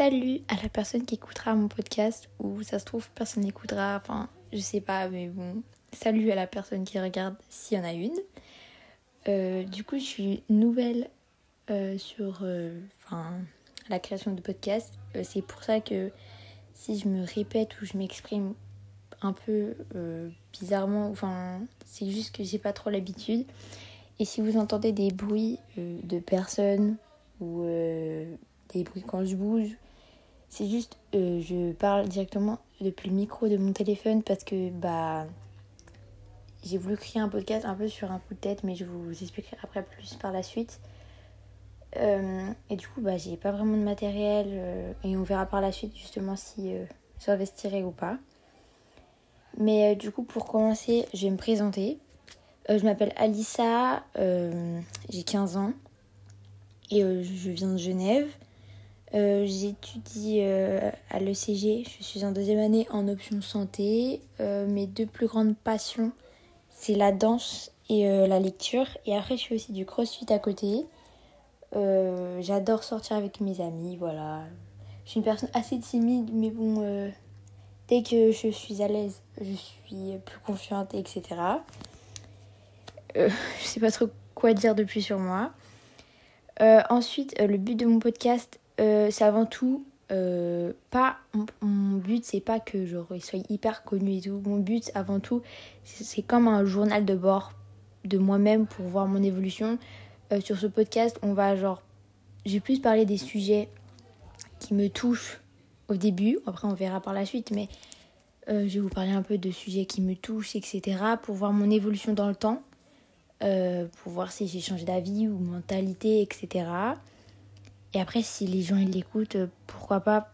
Salut à la personne qui écoutera mon podcast ou ça se trouve personne n'écoutera, enfin je sais pas mais bon. Salut à la personne qui regarde s'il y en a une. Euh, du coup je suis nouvelle euh, sur euh, la création de podcast. C'est pour ça que si je me répète ou je m'exprime un peu bizarrement, enfin c'est juste que j'ai pas trop l'habitude. Et si vous entendez des bruits de personnes ou des bruits quand je bouge. C'est juste, euh, je parle directement depuis le micro de mon téléphone parce que bah j'ai voulu créer un podcast un peu sur un coup de tête, mais je vous expliquerai après plus par la suite. Euh, et du coup, bah, j'ai pas vraiment de matériel euh, et on verra par la suite justement si j'investirai ou pas. Mais du coup, pour commencer, je vais me présenter. je m'appelle Alissa, j'ai 15 ans et je viens de Genève. Euh, j'étudie euh, à l'ECG, je suis en deuxième année en option santé. Euh, mes deux plus grandes passions, c'est la danse et la lecture. Et après, je fais aussi du crossfit à côté. J'adore sortir avec mes amis, voilà. Je suis une personne assez timide, mais bon, dès que je suis à l'aise, je suis plus confiante, etc. je sais pas trop quoi dire de plus sur moi. ensuite, le but de mon podcast, c'est avant tout euh, pas mon, but c'est pas que je sois hyper connu et tout. Mon but avant tout c'est comme un journal de bord de moi-même pour voir mon évolution. Euh, sur ce podcast on va genre j'ai plus parlé des sujets qui me touchent au début. Après on verra par la suite mais je vais vous parler un peu de sujets qui me touchent etc pour voir mon évolution dans le temps. Pour voir si j'ai changé d'avis ou mentalité etc et après, si les gens ils l'écoutent, euh, pourquoi pas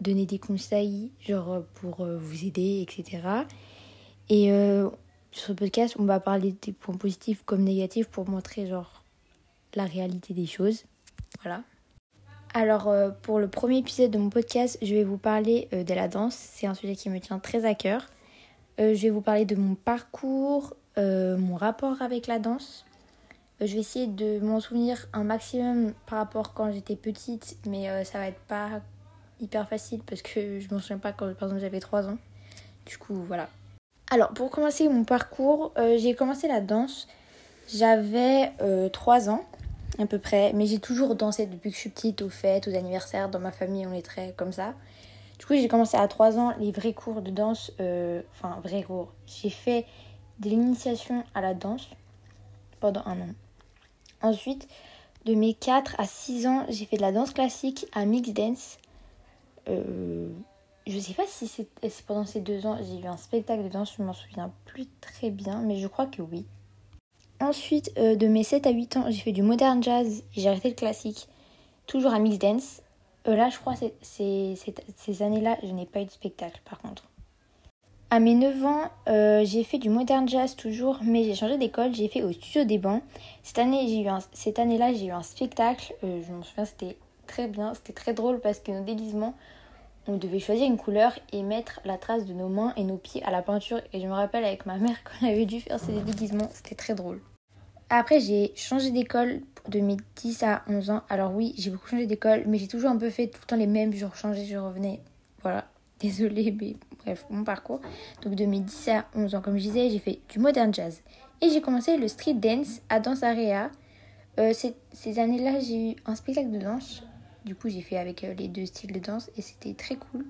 donner des conseils, genre euh, pour euh, vous aider, etc. Et sur ce podcast, on va parler des points positifs comme négatifs pour montrer genre la réalité des choses. Voilà. Alors pour le premier épisode de mon podcast, je vais vous parler de la danse. C'est un sujet qui me tient très à cœur. je vais vous parler de mon parcours, mon rapport avec la danse, je vais essayer de m'en souvenir un maximum par rapport quand j'étais petite, mais euh, ça va être pas hyper facile parce que je m'en souviens pas quand par exemple j'avais 3 ans. Du coup, voilà. Alors, pour commencer mon parcours, euh, j'ai commencé la danse. J'avais 3 ans à peu près, mais j'ai toujours dansé depuis que je suis petite, aux fêtes, aux anniversaires. Dans ma famille, on est très comme ça. Du coup, j'ai commencé à 3 ans les vrais cours de danse, enfin, vrais cours. J'ai fait de l'initiation à la danse pendant un an. Ensuite, de mes 4 à 6 ans, j'ai fait de la danse classique à Mix Dance. Euh, je sais pas si c'est pendant ces deux ans, j'ai eu un spectacle de danse, je m'en souviens plus très bien, mais je crois que oui. Ensuite, euh, de mes 7 à 8 ans, j'ai fait du modern jazz j'ai arrêté le classique, toujours à Mix Dance. Euh, là, je crois ces années-là, je n'ai pas eu de spectacle par contre. À mes 9 ans, euh, j'ai fait du modern jazz toujours, mais j'ai changé d'école, j'ai fait au studio des bancs. Cette année, année-là, j'ai eu un spectacle, euh, je me souviens, c'était très bien, c'était très drôle parce que nos déguisements, on devait choisir une couleur et mettre la trace de nos mains et nos pieds à la peinture. Et je me rappelle avec ma mère qu'on avait dû faire ces déguisements, c'était très drôle. Après, j'ai changé d'école de mes 10 à 11 ans. Alors oui, j'ai beaucoup changé d'école, mais j'ai toujours un peu fait tout le temps les mêmes, je changeais, je revenais. Voilà, désolée, mais bref, mon parcours. Donc de mes 10 à 11 ans, comme je disais, j'ai fait du modern jazz. Et j'ai commencé le street dance à Danse Area. Euh, ces années-là, j'ai eu un spectacle de danse. Du coup, j'ai fait avec euh, les deux styles de danse et c'était très cool.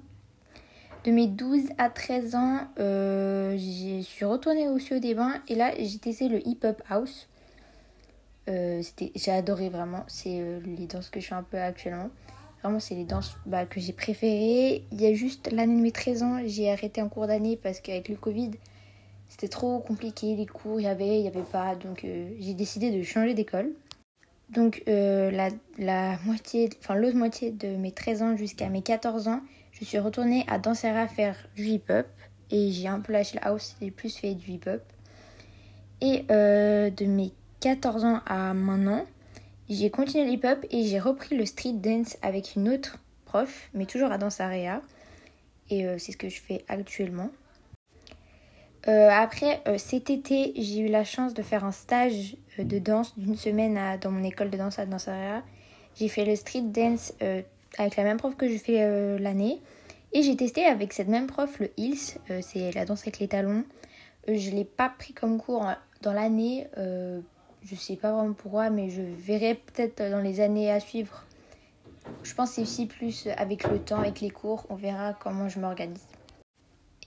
De mes 12 à 13 ans, euh, je suis retournée au Cieux des Bains et là, j'ai testé le hip-hop house. j'ai adoré vraiment. C'est les danses que je fais un peu actuellement. Vraiment, c'est les danses bah, que j'ai préférées. Il y a juste l'année de mes 13 ans, j'ai arrêté en cours d'année parce qu'avec le Covid, c'était trop compliqué. Les cours, il y avait, il n'y avait pas. Donc, euh, j'ai décidé de changer d'école. Donc, euh, la, moitié, l'autre moitié de mes 13 ans jusqu'à mes 14 ans, je suis retournée à à faire du hip-hop. Et j'ai un peu lâché la house et plus fait du hip-hop. Et euh, de mes 14 ans à maintenant, j'ai continué l'hip-hop et j'ai repris le street dance avec une autre prof, mais toujours à Danse Area. Et euh, c'est ce que je fais actuellement. Euh, après, euh, cet été, j'ai eu la chance de faire un stage de danse d'une semaine dans mon école de danse à Danse Area. J'ai fait le street dance avec la même prof que je fais l'année. Et j'ai testé avec cette même prof le Hills, c'est la danse avec les talons. je ne l'ai pas pris comme cours dans l'année, je sais pas vraiment pourquoi, mais je verrai peut-être dans les années à suivre. Je pense c'est aussi plus avec le temps, avec les cours, on verra comment je m'organise.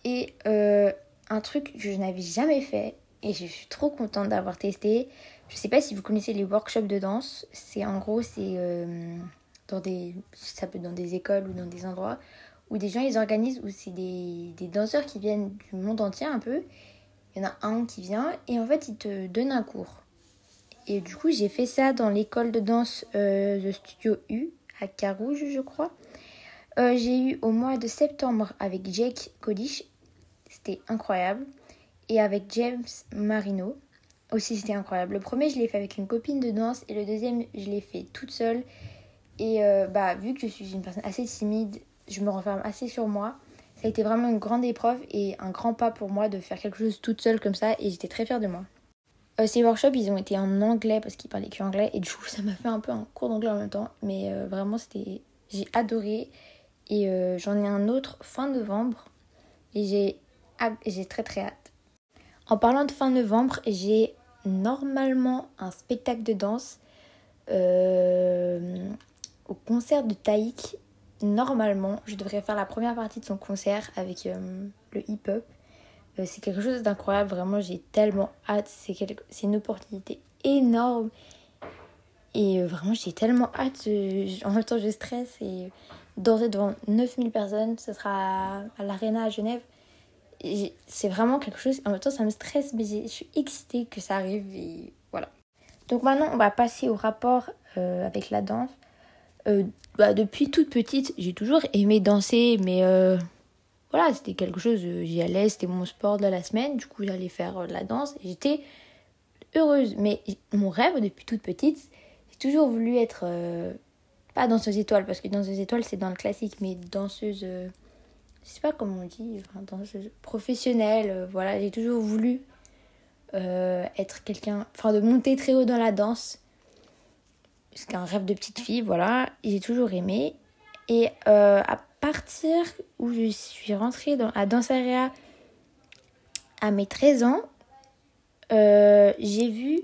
Et un truc que je n'avais jamais fait, et je suis trop contente d'avoir testé. Je sais pas si vous connaissez les workshops de danse. C'est en gros, c'est euh, dans des, dans des écoles ou dans des endroits où des gens ils organisent où c'est des, des, danseurs qui viennent du monde entier un peu. Il y en a un qui vient et en fait il te donne un cours. Et du coup j'ai fait ça dans l'école de danse euh, de Studio U à Carouge je crois. Euh, j'ai eu au mois de septembre avec Jake Kodish. C'était incroyable et avec James Marino. Aussi, c'était incroyable. Le premier, je l'ai fait avec une copine de danse et le deuxième, je l'ai fait toute seule. Et euh, bah, vu que je suis une personne assez timide, je me renferme assez sur moi. Ça a été vraiment une grande épreuve et un grand pas pour moi de faire quelque chose toute seule comme ça et j'étais très fière de moi. Euh, ces workshops, ils ont été en anglais parce qu'ils parlaient que anglais et du coup, ça m'a fait un peu un cours d'anglais en même temps. Mais euh, vraiment, c'était, j'ai adoré et j'en ai un autre fin novembre et j'ai, j'ai très très hâte. En parlant de fin novembre, j'ai normalement un spectacle de danse euh, au concert de Taïk. Normalement, je devrais faire la première partie de son concert avec euh, le hip-hop. Euh, c'est quelque chose d'incroyable, vraiment, j'ai tellement hâte. C'est une opportunité énorme. Et vraiment, j'ai tellement hâte. en même temps, je stresse. Et danser devant 9000 personnes, ce sera à l'Arena à Genève c'est vraiment quelque chose. En même temps, ça me stresse, mais je suis excitée que ça arrive. Et voilà. Donc maintenant, on va passer au rapport euh, avec la danse. Euh, bah, depuis toute petite, j'ai toujours aimé danser, mais euh, voilà, c'était quelque chose, j'y allais, c'était mon sport de la semaine, du coup j'allais faire de la danse j'étais heureuse. Mais mon rêve depuis toute petite, j'ai toujours voulu être, pas danseuse étoile, parce que danseuse étoile c'est dans le classique, mais danseuse je sais pas comment on dit, enfin, ce professionnel, euh, voilà, j'ai toujours voulu euh, être quelqu'un, enfin de monter très haut dans la danse. C'est un rêve de petite fille, voilà, j'ai toujours aimé. Et euh, partir où je suis rentrée à Dansaria à mes 13 ans, j'ai vu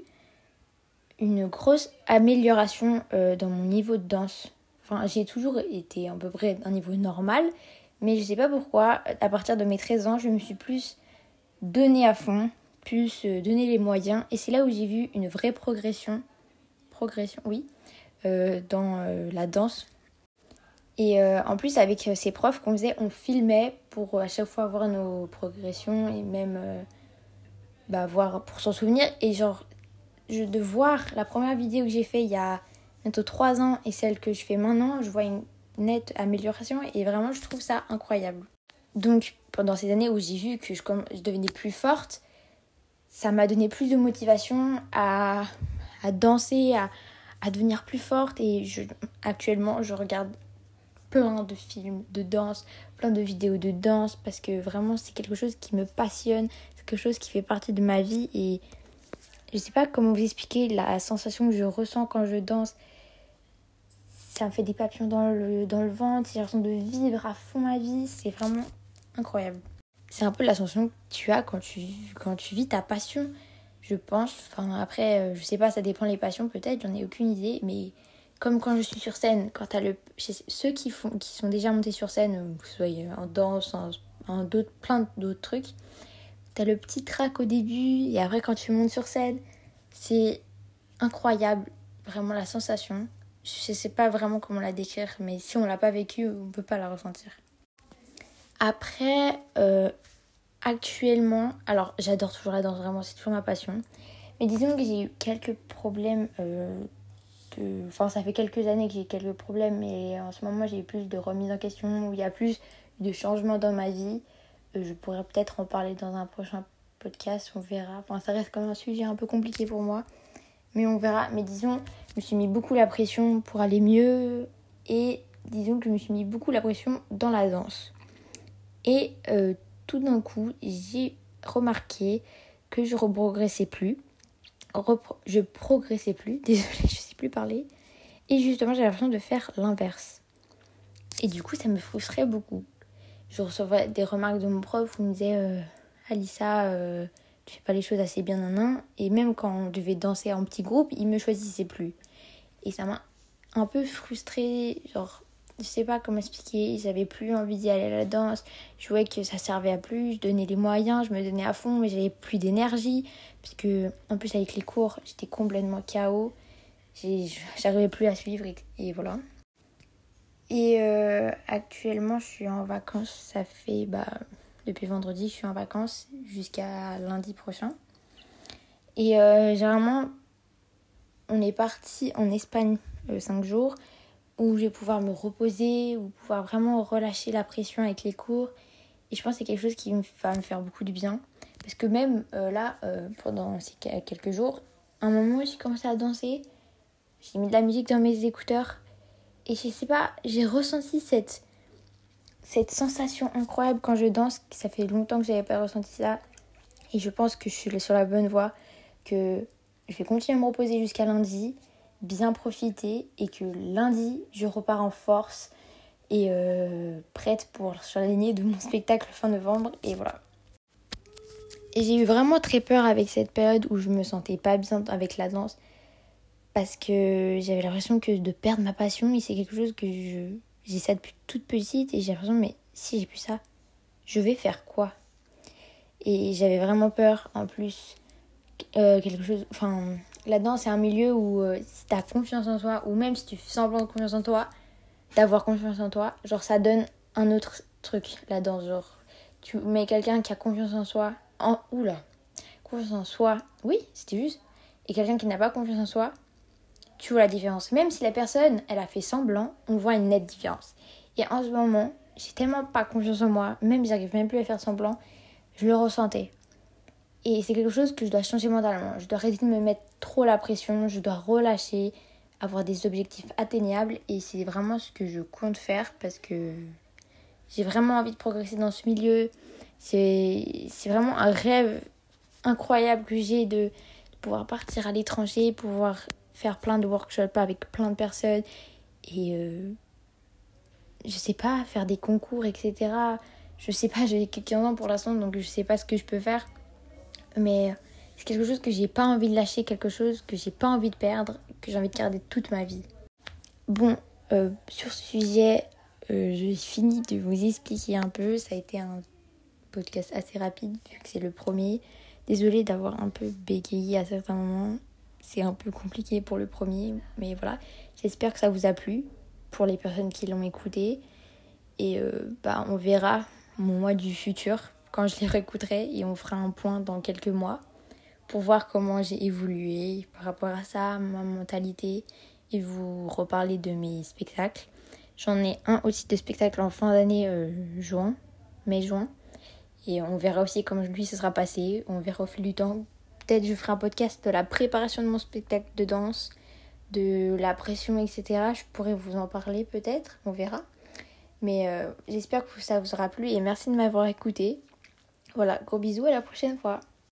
une grosse amélioration dans mon niveau de danse. Enfin, j'ai toujours été à peu près un niveau normal, mais je sais pas pourquoi, à partir de mes 13 ans, je me suis plus donné à fond, plus euh, donné les moyens. Et c'est là où j'ai vu une vraie progression. Progression, oui. Euh, dans euh, la danse. Et en plus, avec ces profs qu'on faisait, on filmait pour à chaque fois voir nos progressions et même bah, voir pour s'en souvenir. Et genre, je, de voir la première vidéo que j'ai fait il y a bientôt 3 ans et celle que je fais maintenant, je vois une nette amélioration et vraiment je trouve ça incroyable. Donc pendant ces années où j'ai vu que je, devenais plus forte, ça m'a donné plus de motivation à, danser, à, devenir plus forte et actuellement je regarde plein de films de danse, plein de vidéos de danse parce que vraiment c'est quelque chose qui me passionne, c'est quelque chose qui fait partie de ma vie et je sais pas comment vous expliquer la sensation que je ressens quand je danse ça me fait des papillons dans le, dans le ventre, j'ai de vivre à fond ma vie, c'est vraiment incroyable. C'est un peu la sensation que tu as quand tu, quand tu vis ta passion, je pense. Enfin, après, euh, je sais pas, ça dépend des passions peut-être, j'en ai aucune idée, mais comme quand je suis sur scène, quand as le. Ceux qui, font, qui sont déjà montés sur scène, que ce soit en danse, en, plein d'autres trucs, t'as le petit trac au début, et après, quand tu montes sur scène, c'est incroyable, vraiment la sensation. Je sais pas vraiment comment la décrire, mais si on l'a pas vécu, on peut pas la ressentir. Après, euh, actuellement, alors j'adore toujours la danse, vraiment, c'est toujours ma passion. Mais disons que j'ai eu quelques problèmes. Euh, Enfin, ça fait quelques années que j'ai quelques problèmes, mais en ce moment, j'ai plus de remise en question, il y a plus de changements dans ma vie. Euh, je pourrais peut-être en parler dans un prochain podcast, on verra. Enfin, ça reste comme un sujet un peu compliqué pour moi. Mais on verra. Mais disons, je me suis mis beaucoup la pression pour aller mieux. Et disons que je me suis mis beaucoup la pression dans la danse. Et euh, tout d'un coup, j'ai remarqué que je ne progressais plus. Je progressais plus, désolée, je sais plus parler. Et justement, j'ai l'impression de faire l'inverse. Et du coup, ça me frustrait beaucoup. Je recevais des remarques de mon prof où il me disait euh, Alissa, euh, tu fais pas les choses assez bien, nan, Et même quand on devait danser en petit groupe, il me choisissait plus. Et ça m'a un peu frustrée. Genre, je sais pas comment expliquer. J'avais plus envie d'y aller à la danse. Je voyais que ça servait à plus. Je donnais les moyens, je me donnais à fond, mais j'avais plus d'énergie. Parce que, en plus, avec les cours, j'étais complètement KO. J'arrivais plus à suivre et voilà. Et euh, actuellement, je suis en vacances. Ça fait bah, depuis vendredi, je suis en vacances jusqu'à lundi prochain. Et euh, généralement, on est parti en Espagne 5 euh, jours où je vais pouvoir me reposer, ou pouvoir vraiment relâcher la pression avec les cours. Et je pense que c'est quelque chose qui va me faire beaucoup de bien. Parce que même là, pendant ces quelques jours, à un moment, j'ai commencé à danser. J'ai mis de la musique dans mes écouteurs et je sais pas, j'ai ressenti cette, cette sensation incroyable quand je danse. Ça fait longtemps que j'avais pas ressenti ça. Et je pense que je suis sur la bonne voie. Que je vais continuer à me reposer jusqu'à lundi, bien profiter. Et que lundi, je repars en force et euh, prête pour surligner de mon spectacle fin novembre. Et voilà. Et j'ai eu vraiment très peur avec cette période où je me sentais pas bien avec la danse parce que j'avais l'impression que de perdre ma passion et c'est quelque chose que je j'ai ça depuis toute petite et j'ai l'impression mais si j'ai plus ça je vais faire quoi? Et j'avais vraiment peur en plus euh, quelque chose enfin là-dedans c'est un milieu où euh, si t'as confiance en toi ou même si tu fais semblant de confiance en toi d'avoir confiance en toi genre ça donne un autre truc là-dedans genre tu mets quelqu'un qui a confiance en soi en oula confiance en soi oui c'était juste et quelqu'un qui n'a pas confiance en soi tu vois la différence. Même si la personne, elle a fait semblant, on voit une nette différence. Et en ce moment, j'ai tellement pas confiance en moi, même si j'arrive même plus à faire semblant, je le ressentais. Et c'est quelque chose que je dois changer mentalement. Je dois arrêter de me mettre trop la pression, je dois relâcher, avoir des objectifs atteignables. Et c'est vraiment ce que je compte faire parce que j'ai vraiment envie de progresser dans ce milieu. C'est vraiment un rêve incroyable que j'ai de pouvoir partir à l'étranger, pouvoir faire plein de workshops avec plein de personnes et euh, je sais pas, faire des concours, etc. Je sais pas, j'ai 15 ans pour l'instant donc je sais pas ce que je peux faire. Mais c'est quelque chose que j'ai pas envie de lâcher, quelque chose que j'ai pas envie de perdre, que j'ai envie de garder toute ma vie. Bon, euh, sur ce sujet, euh, j'ai fini de vous expliquer un peu. Ça a été un podcast assez rapide vu que c'est le premier. Désolée d'avoir un peu bégayé à certains moments c'est un peu compliqué pour le premier, mais voilà. J'espère que ça vous a plu pour les personnes qui l'ont écouté. Et euh, bah, on verra mon mois du futur quand je les réécouterai et on fera un point dans quelques mois pour voir comment j'ai évolué par rapport à ça, ma mentalité et vous reparler de mes spectacles. J'en ai un aussi de spectacle en fin d'année euh, juin, mai-juin. Et on verra aussi comment lui se sera passé. On verra au fil du temps Peut-être je ferai un podcast de la préparation de mon spectacle de danse, de la pression, etc. Je pourrais vous en parler peut-être, on verra. Mais euh, j'espère que ça vous aura plu et merci de m'avoir écouté. Voilà, gros bisous à la prochaine fois.